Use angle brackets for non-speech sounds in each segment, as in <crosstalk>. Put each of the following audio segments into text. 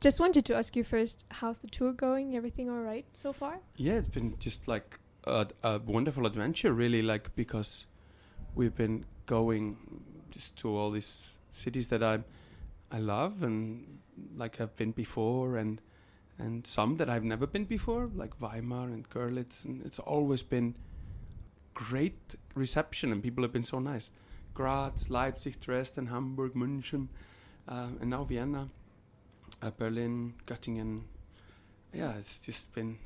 Just wanted to ask you first, how's the tour going? Everything all right so far? Yeah, it's been just like a, a wonderful adventure, really. Like because we've been going just to all these cities that I I love and like I've been before, and and some that I've never been before, like Weimar and Görlitz, and it's always been great reception, and people have been so nice. Graz, Leipzig, Dresden, Hamburg, München, uh, and now Vienna, uh, Berlin, Göttingen. Yeah, it's just been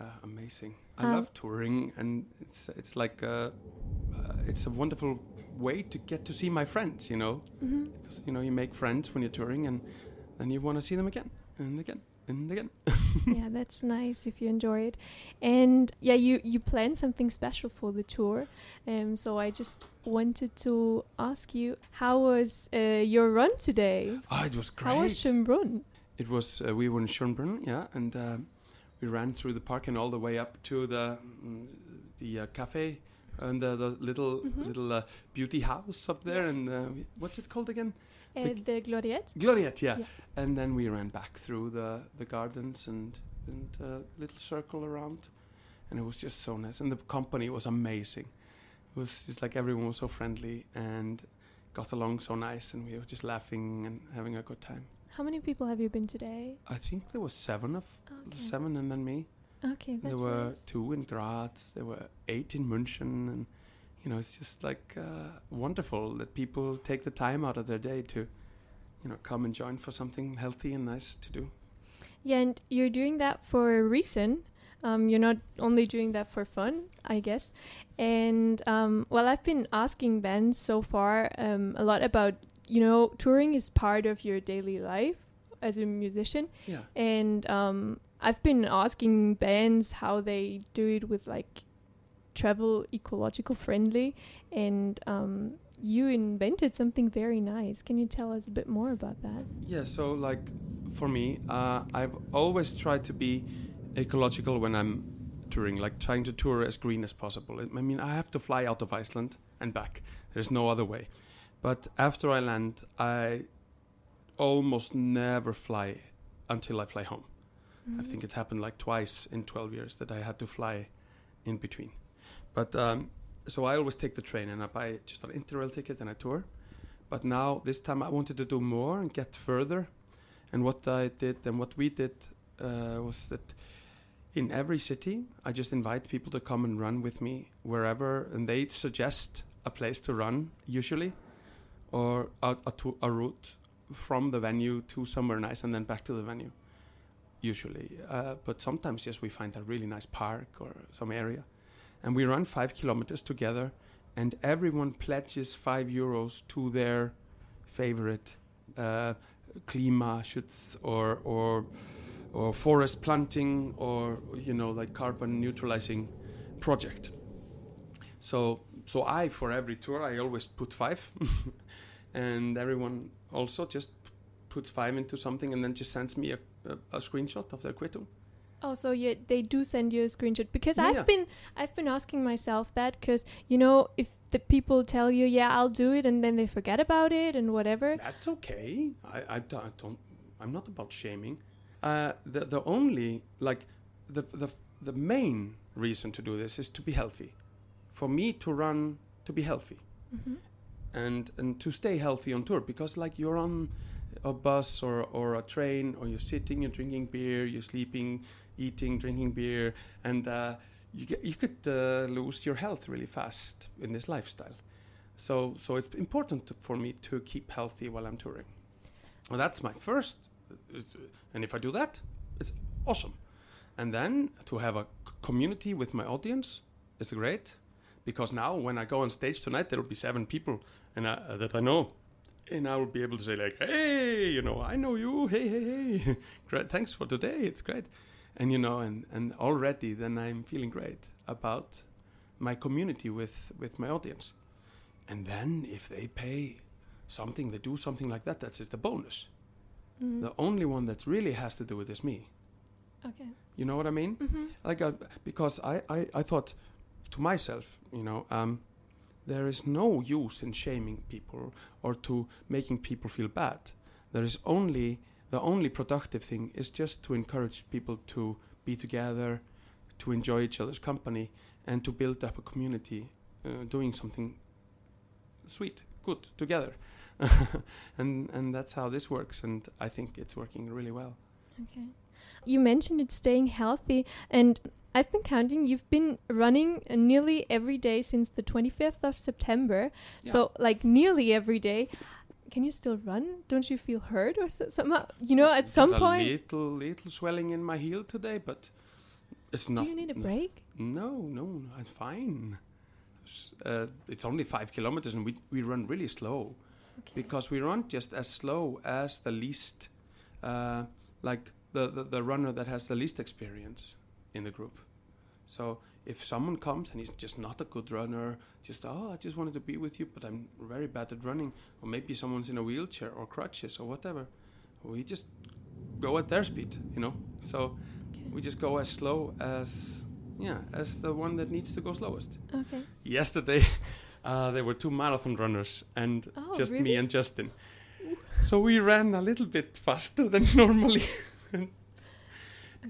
uh, amazing. I Um, love touring, and it's it's like uh, uh, it's a wonderful way to get to see my friends. You know, Mm-hmm. 'Cause, you know you make friends when you're touring, and then you want to see them again and again and again. <laughs> yeah, that's nice if you enjoy it. And yeah, you you planned something special for the tour. Um, so I just wanted to ask you, how was uh, your run today? Oh, it was great. How was Schönbrunn? It was uh, we were in Schönbrunn, yeah, and um, we ran through the park and all the way up to the mm, the uh, cafe and the, the little Mhm. little uh, beauty house up there. And uh, what's it called again? Uh, The- the Gloriette? Gloriette, yeah. Yeah. And then we ran back through the the gardens and and a little circle around, and it was just so nice. And the company was amazing. It was just like everyone was so friendly and got along so nice, and we were just laughing and having a good time. How many people have you been today? I think there was seven of Okay. seven, and then me. Okay, that's there were nice. two in Graz. There were eight in München, and you know, it's just like uh, wonderful that people take the time out of their day to, you know, come and join for something healthy and nice to do. Yeah, and you're doing that for a reason. Um, you're not only doing that for fun, I guess. And um, well, I've been asking Ben so far um, a lot about, you know, touring is part of your daily life as a musician. Yeah. And um, I've been asking bands how they do it with like travel ecological friendly. And um, you invented something very nice. Can you tell us a bit more about that? Yeah. So, like, for me, uh, I've always tried to be ecological when I'm touring, like trying to tour as green as possible. I mean, I have to fly out of Iceland and back. There's no other way. But after I land, I almost never fly until I fly home. I think it's happened like twice in 12 years that I had to fly in between. But um, so I always take the train and I buy just an interrail ticket and I tour. But now this time I wanted to do more and get further. And what I did and what we did uh, was that in every city I just invite people to come and run with me wherever, and they suggest a place to run usually, or a, a, to, a route from the venue to somewhere nice and then back to the venue usually. Uh, but sometimes, yes, we find a really nice park or some area. And we run five kilometers together, and everyone pledges five euros to their favorite uh, Klimaschutz or, or, or forest planting or, you know, like carbon neutralizing project. So, so I, for every tour, I always put five. <laughs> and everyone also just puts five into something and then just sends me a, a, a screenshot of their quittung. Oh, so yeah, they do send you a screenshot because Yeah, I've been I've been asking myself that because you know if the people tell you yeah I'll do it and then they forget about it and whatever. That's okay. I, I, don't, I don't. I'm not about shaming. Uh, the the only like the the the main reason to do this is to be healthy. For me to run to be healthy hmm and and to stay healthy on tour because like you're on a bus or or a train or you're sitting you're drinking beer you're sleeping eating drinking beer and uh, you get, you could uh, lose your health really fast in this lifestyle. So so it's important to, for me to keep healthy while I'm touring. Well that's my first and if I do that it's awesome. And then to have a community with my audience is great because now when I go on stage tonight there will be seven people and I, uh, that I know and I will be able to say like hey you know I know you. Hey hey hey. <laughs> Great thanks for today. It's great and you know and and already then I'm feeling great about my community with with my audience. And then if they pay something they do something like that that's just a bonus. Mm. the only one that really has to do with it is me. Okay. you know what I mean? Hmm like uh, because I, I I thought to myself you know um there is no use in shaming people or to making people feel bad. There is only the only productive thing is just to encourage people to be together, to enjoy each other's company, and to build up a community uh, doing something sweet, good together. <laughs> and and that's how this works, and I think it's working really well. Okay. You mentioned it's staying healthy, and I've been counting. You've been running uh, nearly every day since the 25th of September. Yeah. So, like, nearly every day. Can you still run? Don't you feel hurt or so, somehow? You know, at some There's point. a little little swelling in my heel today, but it's not. Do you need a break? No, no, I'm fine. Uh, it's only five kilometers, and we we run really slow Okay. because we run just as slow as the least, uh, like the, the the runner that has the least experience in the group. So if someone comes and he's just not a good runner, just oh, I just wanted to be with you, but I'm very bad at running, or maybe someone's in a wheelchair or crutches or whatever, we just go at their speed, you know. So Okay. we just go as slow as yeah as the one that needs to go slowest Okay. yesterday <laughs> uh, there were two marathon runners and Oh, just me and justin so we ran a little bit faster than <laughs> normally <laughs>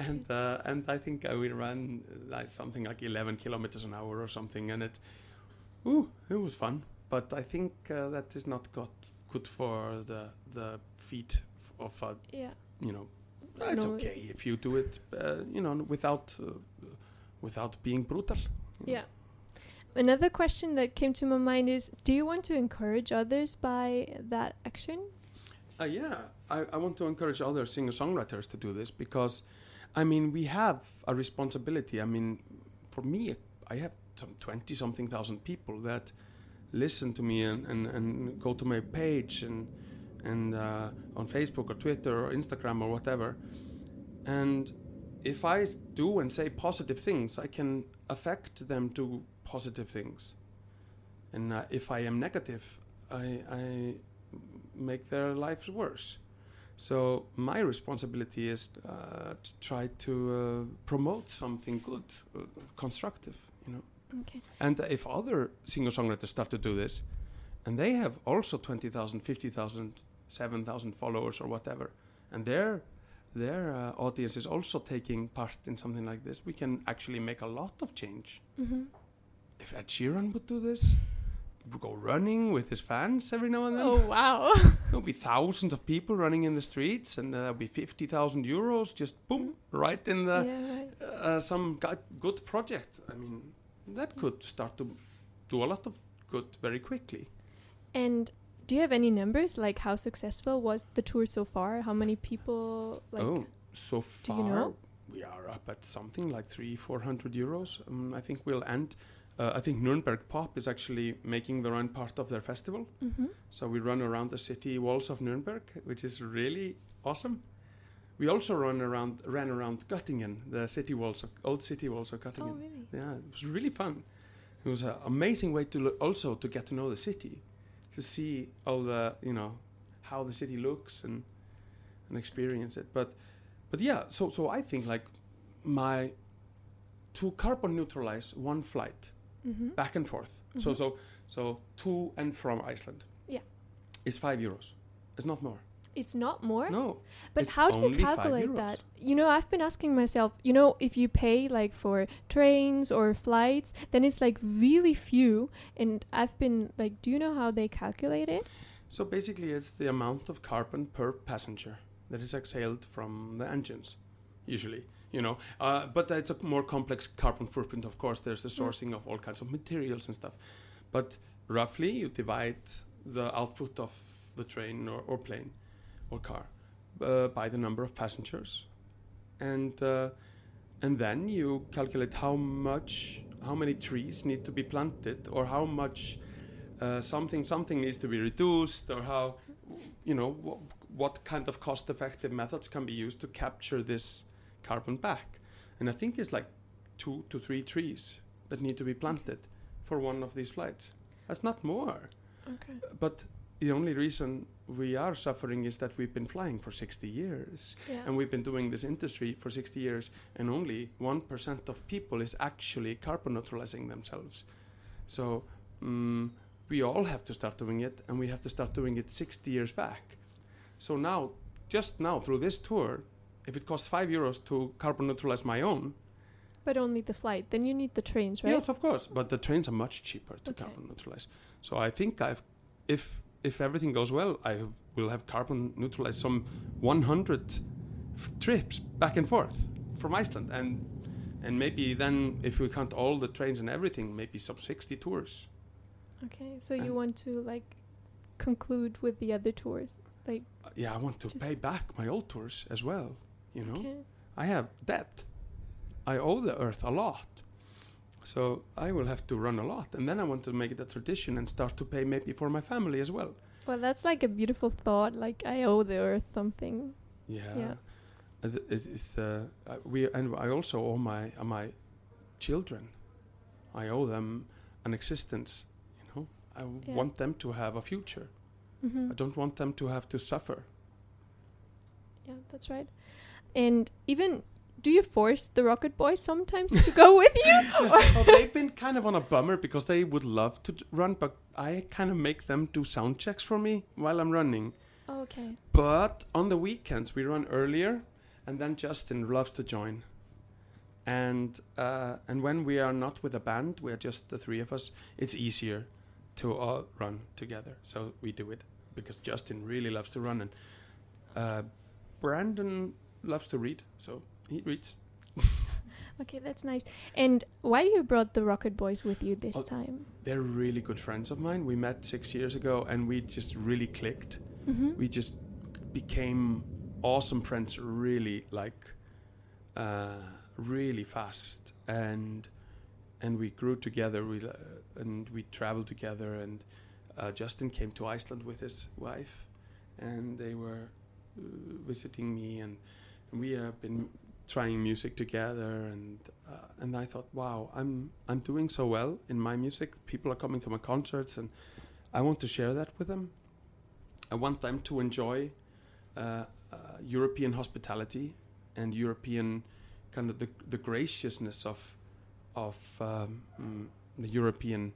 and uh, and i think we ran like something like 11 kilometers an hour or something and it ooh, it was fun but i think uh, that is not got good for the the feet of a Yeah. you know it's No, okay if you do it uh, you know without uh, without being brutal Yeah. Another question that came to my mind is Do you want to encourage others by that action? Uh, yeah, I, I want to encourage other singer songwriters to do this because, I mean, we have a responsibility. I mean, for me, I have some 20 something thousand people that listen to me and, and, and go to my page and, and uh, on Facebook or Twitter or Instagram or whatever. And if I do and say positive things, I can affect them to positive things. And uh, if I am negative, I, I make their lives worse. So my responsibility is uh, to try to uh, promote something good, uh, constructive, you know. Okay. And if other singer-songwriters start to do this, and they have also 20,000, 50,000, 7,000 followers or whatever, and their their uh, audience is also taking part in something like this, we can actually make a lot of change. Mm-hmm. If Ed Sheeran would do this, go running with his fans every now and then. Oh, wow. <laughs> There'll be thousands of people running in the streets, and uh, there'll be 50,000 euros just boom, right in the yeah, right. uh, some good project. I mean, that could start to do a lot of good very quickly. And do you have any numbers? Like, how successful was the tour so far? How many people, like, oh, so do far you know? we are up at something like three, four hundred euros. Um, I think we'll end. Uh, I think Nuremberg Pop is actually making the run part of their festival. Mm-hmm. So we run around the city walls of Nuremberg, which is really awesome. We also run around, ran around Göttingen, the city walls, of, old city walls of Oh, Göttingen. really? Yeah, it was really fun. It was an amazing way to lo- also to get to know the city, to see all the you know how the city looks and and experience it. But but yeah, so so I think like my to carbon neutralize one flight Mm-hmm. back and forth. So Mhm. so so to and from Iceland. Yeah. Is five euros. It's not more. It's not more? No. But how do you calculate that? You know, I've been asking myself, you know, if you pay like for trains or flights, then it's like really few. And I've been like, do you know how they calculate it? So basically, it's the amount of carbon per passenger that is exhaled from the engines, usually. You know, uh, but it's a more complex carbon footprint. Of course, there's the sourcing of all kinds of materials and stuff. But roughly, you divide the output of the train or, or plane or car uh, by the number of passengers, and uh, and then you calculate how much, how many trees need to be planted, or how much uh, something something needs to be reduced or how you know wh- what kind of cost effective methods can be used to capture this carbon back. And i think it's like two to three trees that need to be planted for one of these flights. That's not more. Okay. but the only reason we are suffering is that we've been flying for 60 years. Yeah. and we've been doing this industry for 60 years and only 1% of people is actually carbon neutralizing themselves. So mm we all have to start doing it and we have to start doing it 60 years back. So now just now through this tour, if it costs five euros to carbon neutralize my own, But only the flight. Then you need the trains, right? yes, of course. But the trains are much cheaper to Okay. carbon neutralize. So I think I've, if if everything goes well, I will have carbon neutralized some 100 f- trips back and forth from Iceland, and and maybe then if we count all the trains and everything, maybe some 60 tours. Okay, so you want to like conclude with the other tours, like Uh, yeah, I want to pay back my old tours as well. You know, okay, I have debt. I owe the earth a lot. So I will have to run a lot. And then I want to make it a tradition and start to pay maybe for my family as well. well, that's like a beautiful thought. Like I owe the earth something. Yeah. Yeah. Uh, th- It is, uh, uh, we, and I also owe my, uh, my children. I owe them an existence. You know, I w- Yeah. want them to have a future. hmm I don't want them to have to suffer. Yeah, that's right. And even, do you force the Rocket Boys sometimes to go with you? <laughs> well, <laughs> they've been kind of on a bummer because they would love to run, but I kind of make them do sound checks for me while I'm running. okay. But on the weekends we run earlier, and then Justin loves to join. And uh, and when we are not with a band, we are just the three of us. It's easier to all run together, so we do it because Justin really loves to run, and uh, Brandon loves to read, so he reads. <laughs> Okay, that's nice. And why you brought the Rocket Boys with you this Oh, time? They're really good friends of mine. We met six years ago, and we just really clicked. Mm-hmm. we just became awesome friends really like uh, really fast and and we grew together we uh, and we traveled together and uh, Justin came to Iceland with his wife and they were uh, visiting me and we have been trying music together and uh, and I thought wow I'm I'm doing so well in my music. People are coming to my concerts and I want to share that with them. I want them to enjoy uh, uh, European hospitality and European kind of the, the graciousness of of um, mm, the European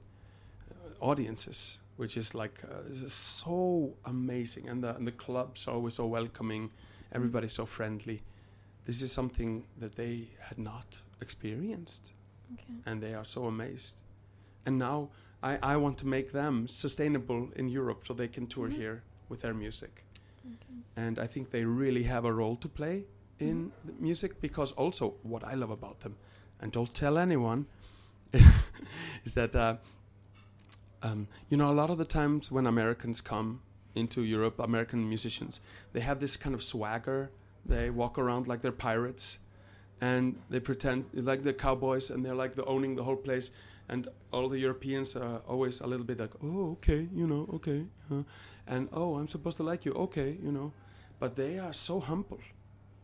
uh, audiences, which is like uh, this is so amazing, and the and the clubs are always so welcoming, everybody's so friendly. This is something that they had not experienced Okay. and they are so amazed. And now I, I want to make them sustainable in Europe so they can tour Mhm. here with their music. Okay. And I think they really have a role to play in Mhm. the music because also what I love about them, and don't tell anyone, <laughs> is that uh, um, you know a lot of the times when Americans come into Europe, American musicians, they have this kind of swagger. They walk around like they're pirates, and they pretend like they're cowboys, and they're like they're owning the whole place. And all the Europeans are always a little bit like, oh, okay, you know, okay, uh, and oh, I'm supposed to like you, okay, you know. But they are so humble.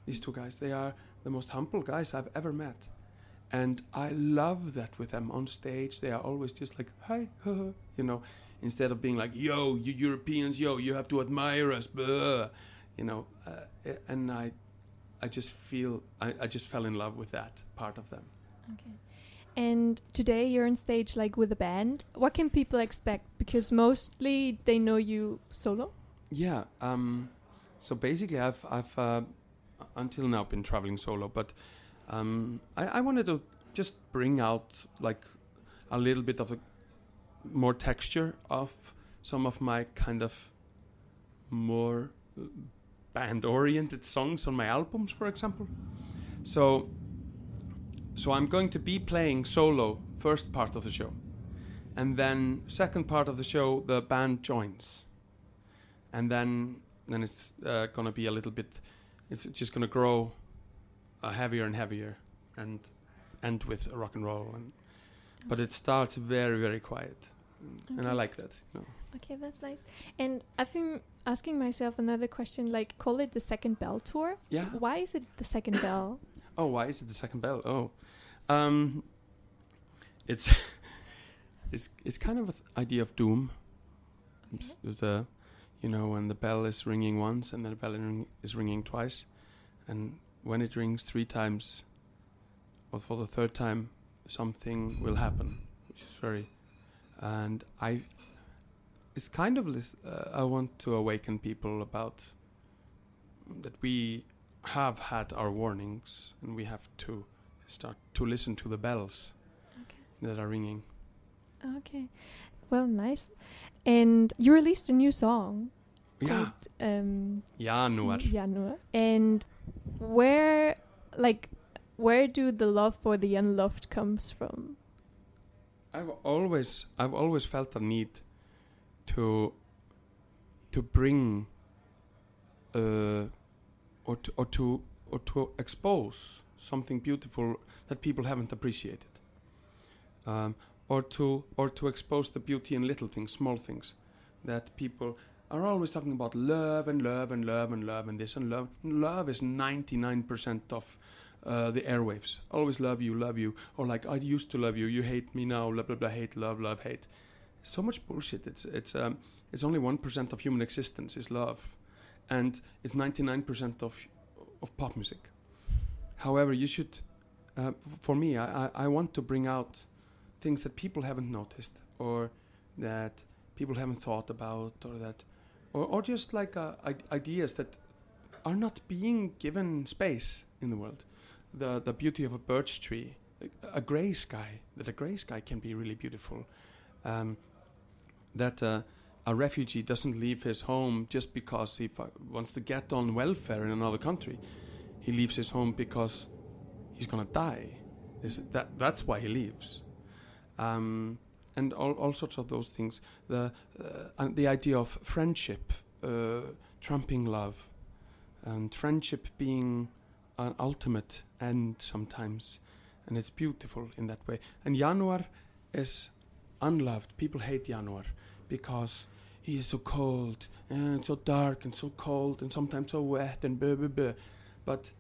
These two guys, they are the most humble guys I've ever met, and I love that with them on stage. They are always just like, hi, haha," <laughs> you know, instead of being like, yo, you Europeans, yo, you have to admire us, blah, you know. Uh, and I, I just feel, I, I just fell in love with that part of them. Okay. And today you're on stage like with a band. What can people expect? Because mostly they know you solo. Yeah. Um, so basically, I've I've uh, until now been traveling solo, but um, I, I wanted to just bring out like a little bit of a more texture of some of my kind of more band-oriented songs on my albums, for example. So, so I'm going to be playing solo first part of the show, and then second part of the show the band joins, and then then it's uh, gonna be a little bit. It's just gonna grow uh, heavier and heavier, and end with a rock and roll. And but it starts very very quiet, and I like that. You know. Okay, that's nice. And I've been asking myself another question, like call it the second bell tour. Yeah. Why is it the second bell? <coughs> Oh, why is it the second bell? Oh, um, it's <laughs> it's it's kind of an idea of doom. Okay. The, you know, when the bell is ringing once and then the bell is ringing twice, and when it rings three times, or for the third time, something will happen, which is very, and I, it's kind of this. Uh, I want to awaken people about that we have had our warnings and we have to start to listen to the bells Okay. that are ringing. Okay. Well, nice. And you released a new song Yeah, um, Januar. Januar. And where, like, where do the love for the unloved comes from? I've always I've always felt a need to to bring uh, or to or to or to expose something beautiful that people haven't appreciated. Um, or to or to expose the beauty in little things, small things that people are always talking about love and love and love and love and this and love. Love is 99% of uh, the airwaves. Always love you, love you, or like I used to love you, you hate me now, blah blah blah, hate, love, love, hate. So much bullshit. It's it's um it's only one percent of human existence is love, and it's ninety nine percent of of pop music. However, you should, uh, for me, I, I I want to bring out things that people haven't noticed or that people haven't thought about or that or, or just like uh, ideas that are not being given space in the world the the beauty of a birch tree, a, a gray sky. That a gray sky can be really beautiful. Um, that uh, a refugee doesn't leave his home just because he wants to get on welfare in another country. He leaves his home because he's gonna die. That that's why he leaves. Um, and all, all sorts of those things. The uh, the idea of friendship uh, trumping love, and friendship being an ultimate end sometimes, and it's beautiful in that way. And Januar is unloved. People hate Januar because he is so cold and so dark and so cold and sometimes so wet and blah blah blah. But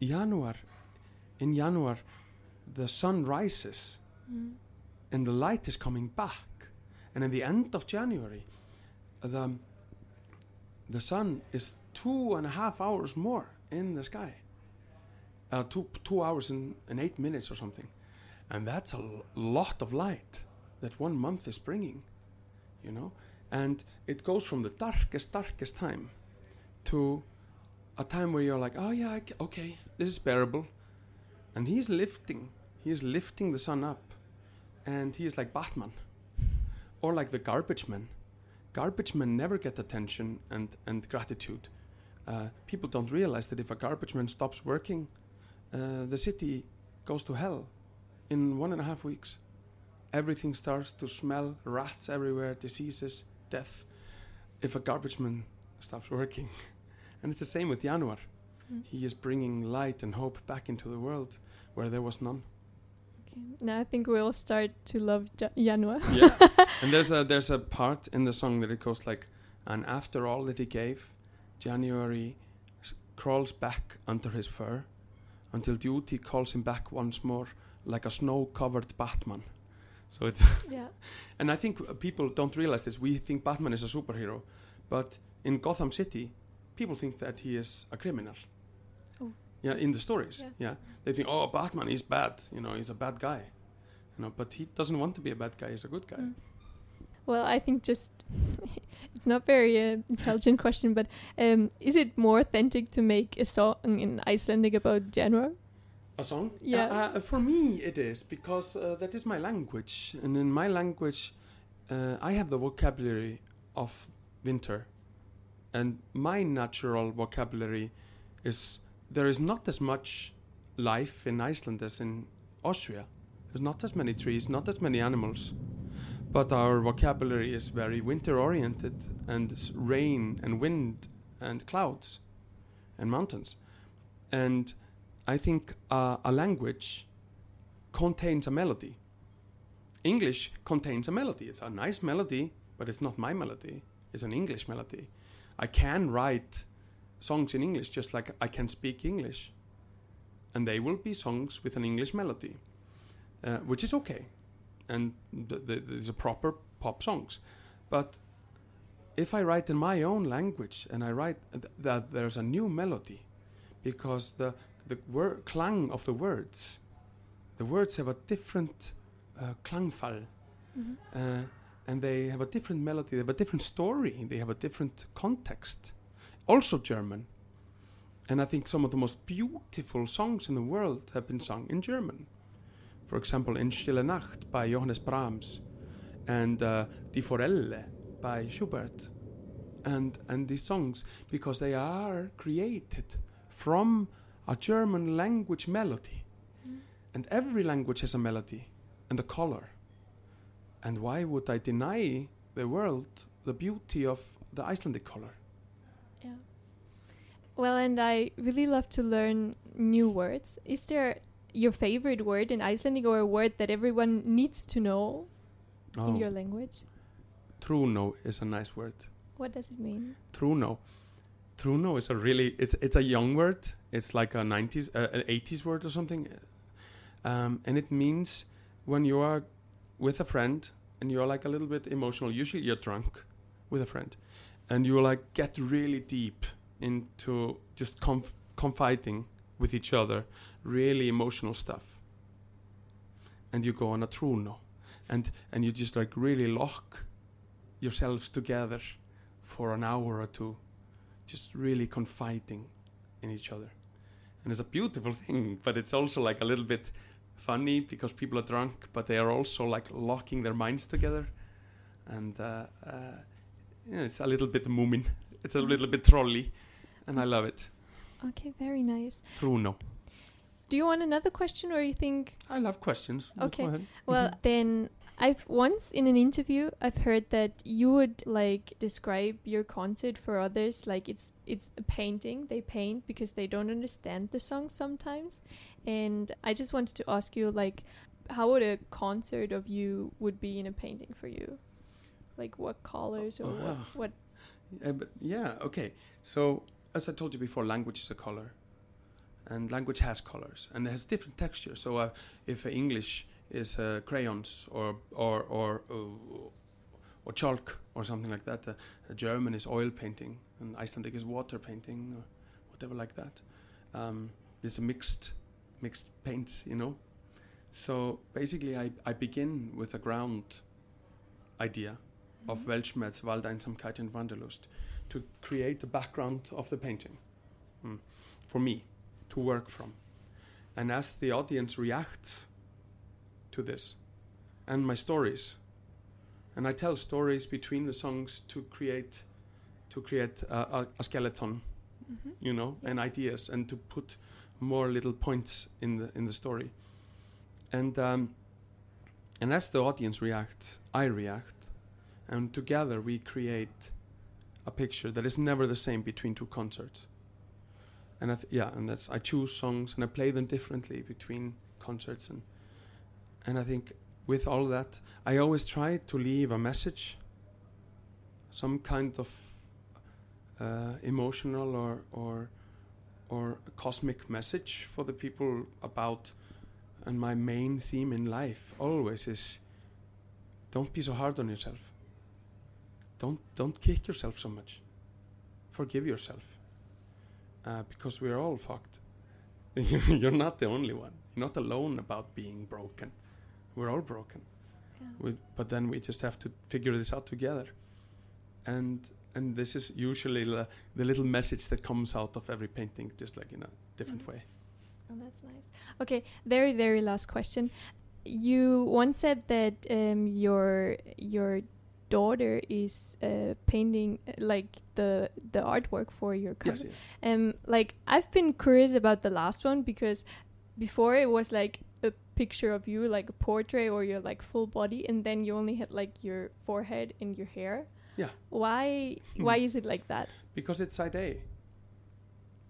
Januar, in Januar, the sun rises and the light is coming back. And in the end of January, the the sun is two and a half hours more in the sky. Uh, two two hours and, and eight minutes or something, and that's a lot of light that one month is bringing, you know. And it goes from the darkest darkest time to a time where you're like, oh yeah, okay, this is bearable, and he's lifting, he is lifting the sun up, and he is like Batman, or like the garbage man. Garbage men never get attention and, and gratitude. Uh, people don't realize that if a garbage man stops working, uh, the city goes to hell in one and a half weeks. Everything starts to smell rats everywhere, diseases, death. If a garbage man stops working. <laughs> and it's the same with Januar. Mm. He is bringing light and hope back into the world where there was none. Now I think we'll start to love ja- Januar. yeah <laughs> and there's a there's a part in the song that it goes like and after all that he gave january s- crawls back under his fur until duty calls him back once more like a snow covered batman so it's <laughs> yeah. and i think uh, people don't realize this we think batman is a superhero but in gotham city people think that he is a criminal. Yeah in the stories Yeah. yeah they think oh batman is bad you know he's a bad guy you know but he doesn't want to be a bad guy he's a good guy Mm. Well, I think just <laughs> it's not very uh, intelligent <laughs> question, but um, is it more authentic to make a song in Icelandic about Januar? A song? Yeah. Uh, uh, for me, it is because uh, that is my language, and in my language, uh, I have the vocabulary of winter, and my natural vocabulary is there is not as much life in Iceland as in Austria. There's not as many trees, not as many animals, but our vocabulary is very winter oriented and rain and wind and clouds and mountains, and I think uh, a language contains a melody. English contains a melody. It's a nice melody, but it's not my melody. It's an English melody. I can write songs in English just like I can speak English. And they will be songs with an English melody, uh, which is okay. And th- th- these are proper pop songs. But if I write in my own language and I write th- that there's a new melody, because the the word clang of the words. The words have a different uh, klangfall, Mhm. uh, and they have a different melody. They have a different story. They have a different context. Also German, And I think some of the most beautiful songs in the world have been sung in German. For example, In Stille Nacht by Johannes Brahms and uh, Die Forelle by Schubert. And, and these songs, because they are created from a German language melody. Mm. And every language has a melody and a color. And why would I deny the world the beauty of the Icelandic color? Well, and I really love to learn new words. Is there your favorite word in Icelandic or a word that everyone needs to know in your language? Truno is a nice word. What does it mean? Truno. Truno is a really it's it's a young word. It's like a 90s uh, an 80s word or something. Um, and it means when you are with a friend and you're like a little bit emotional, usually you're drunk with a friend and you like get really deep into just conf- confiding with each other, really emotional stuff. And you go on a truno and and you just like really lock yourselves together for an hour or two just really confiding in each other. And it's a beautiful thing but it's also like a little bit funny because people are drunk but they are also like locking their minds together. And uh, uh, yeah, it's a little bit moomin. It's a little bit trolly and i love it Okay, very nice. truno Do you want another question or you think i love questions Okay. Well, Mhm. then I've once in an interview I've heard that you would like describe your concert for others like it's it's a painting. They paint because they don't understand the song sometimes. And I just wanted to ask you like how would a concert of you would be in a painting for you? Like what colors or what Ah. what Uh, but yeah, okay. So as I told you before, language is a color, and language has colors, and it has different textures. So uh, if uh, English is uh, crayons or or or uh, or chalk or something like that, uh, German is oil painting, and Icelandic is water painting or whatever like that. Um, there's a mixed mixed paints, you know. So basically, I I begin with a ground idea of Mhm. Weltschmerz, Waldeinsamkeit and Wanderlust to create the background of the painting mm, for me to work from. And as the audience reacts to this and my stories, and I tell stories between the songs to create to create a, a, a skeleton, Mhm. you know, Yeah. and ideas, and to put more little points in the in the story. And um, and as the audience reacts, I react, and together we create a picture that is never the same between two concerts. And I th- yeah, and that's I choose songs and I play them differently between concerts, and and I think with all that, I always try to leave a message, some kind of uh, emotional or or or cosmic message for the people about and my main theme in life always is don't be so hard on yourself don't don't kick yourself so much forgive yourself uh, because we're all fucked <laughs> you're not the only one you're not alone about being broken we're all broken Yeah. we, but then we just have to figure this out together and and this is usually the, the little message that comes out of every painting just like in a different Mhm. way Oh, that's nice. Okay, very very last question. You once said that um, your your daughter is uh, painting uh, like the the artwork for your cover. yes yeah. Um, like I've been curious about the last one because before it was like a picture of you, like a portrait or your like full body, and then you only had like your forehead and your hair. Yeah. Why? Why is it like that? because it's side A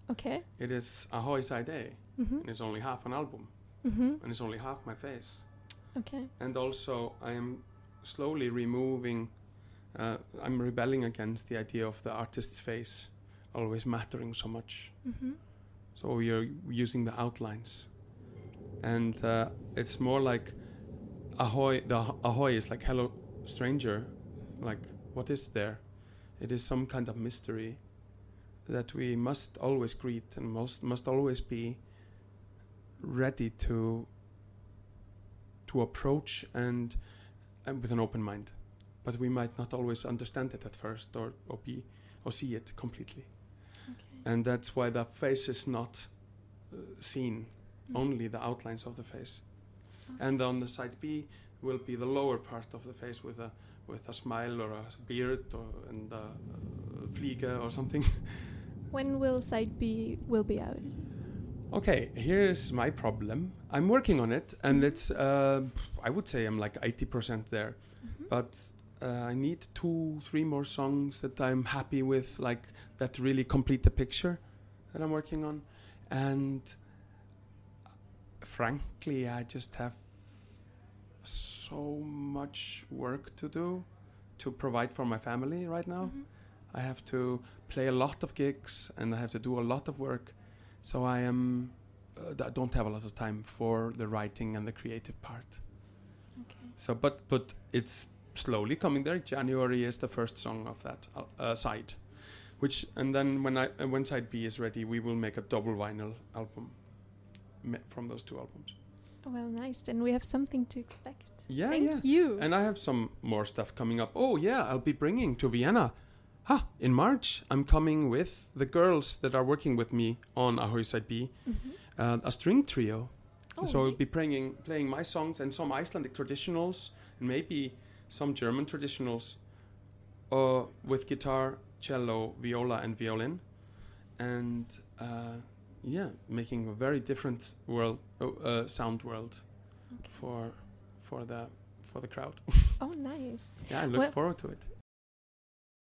Okay. it is Ahoy side A Mhm. and it's only half an album Mhm. and it's only half my face Okay. and also I am slowly removing. Uh, I'm rebelling against the idea of the artist's face always mattering so much. Mhm. So we are using the outlines, and uh, it's more like ahoy. The ah- ahoy is like hello, stranger. Like what is there? It is some kind of mystery that we must always greet and must must always be ready to to approach and, and with an open mind. But we might not always understand it at first or, or be or see it completely. Okay. and that's why the face is not uh, seen, Mm. only the outlines of the face. Okay. And on the side B will be the lower part of the face with a with a smile or a beard or and a, fliege or something. <laughs> When will side B will be out? Okay, here's my problem. I'm working on it, and Mhm. it's uh, I would say I'm like 80% there, Mhm. but uh, I need two, three more songs that I'm happy with, like that really complete the picture that I'm working on, and frankly, I just have so much work to do to provide for my family right now. Mhm. I have to play a lot of gigs and I have to do a lot of work. So I am uh, don't have a lot of time for the writing and the creative part. Okay. So but but it's slowly coming there. January is the first song of that uh, uh, side, which and then when I uh, when side B is ready, we will make a double vinyl album from those two albums. Well, nice. Then we have something to expect. Yeah, Thank yeah. you. And I have some more stuff coming up. Oh yeah, I'll be bringing to Vienna. Ha! In March, I'm coming with the girls that are working with me on Ahoy Side B, Mhm. uh, a string trio. Oh, so I'll be playing playing my songs and some Icelandic traditionals and maybe some German traditionals, uh, with guitar, cello, viola, and violin, and uh, yeah, making a very different world uh, uh, sound world Okay. for for the for the crowd. <laughs> Oh, nice. Yeah, I look Well- forward to it.